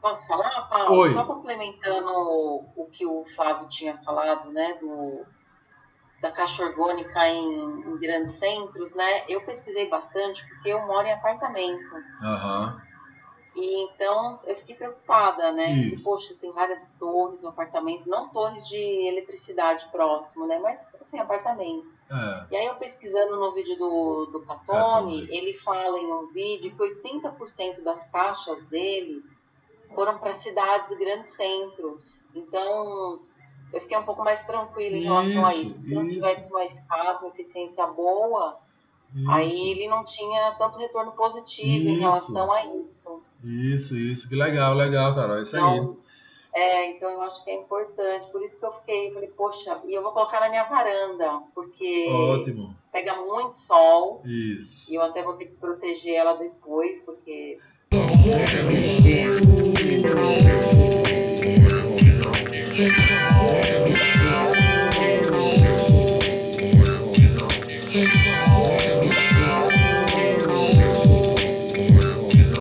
Posso falar, Paulo? Oi. Só complementando o, que o Flávio tinha falado, né, do, da caixa orgânica em, em grandes centros, né? Eu pesquisei bastante porque eu moro em apartamento. Aham. E então eu fiquei preocupada, né? Isso. poxa, tem várias torres no apartamento, não torres de eletricidade próximo, né? Mas assim, apartamentos. É. E aí eu pesquisando no vídeo do, do Catone, Catone. ele fala em um vídeo que 80% das caixas dele foram para cidades e grandes centros. Então eu fiquei um pouco mais tranquila em relação a Isso, isso. porque Se não isso. tivesse uma eficácia, uma eficiência boa, aí ele não tinha tanto retorno positivo em Isso. relação a isso. Isso, isso. Que legal, legal, Carol. Isso aí. Então, é, então eu acho que é importante. Por isso que eu fiquei, falei, poxa, e eu vou colocar na minha varanda, porque Ótimo. pega muito sol Isso. e eu até vou ter que proteger ela depois, porque Podcast.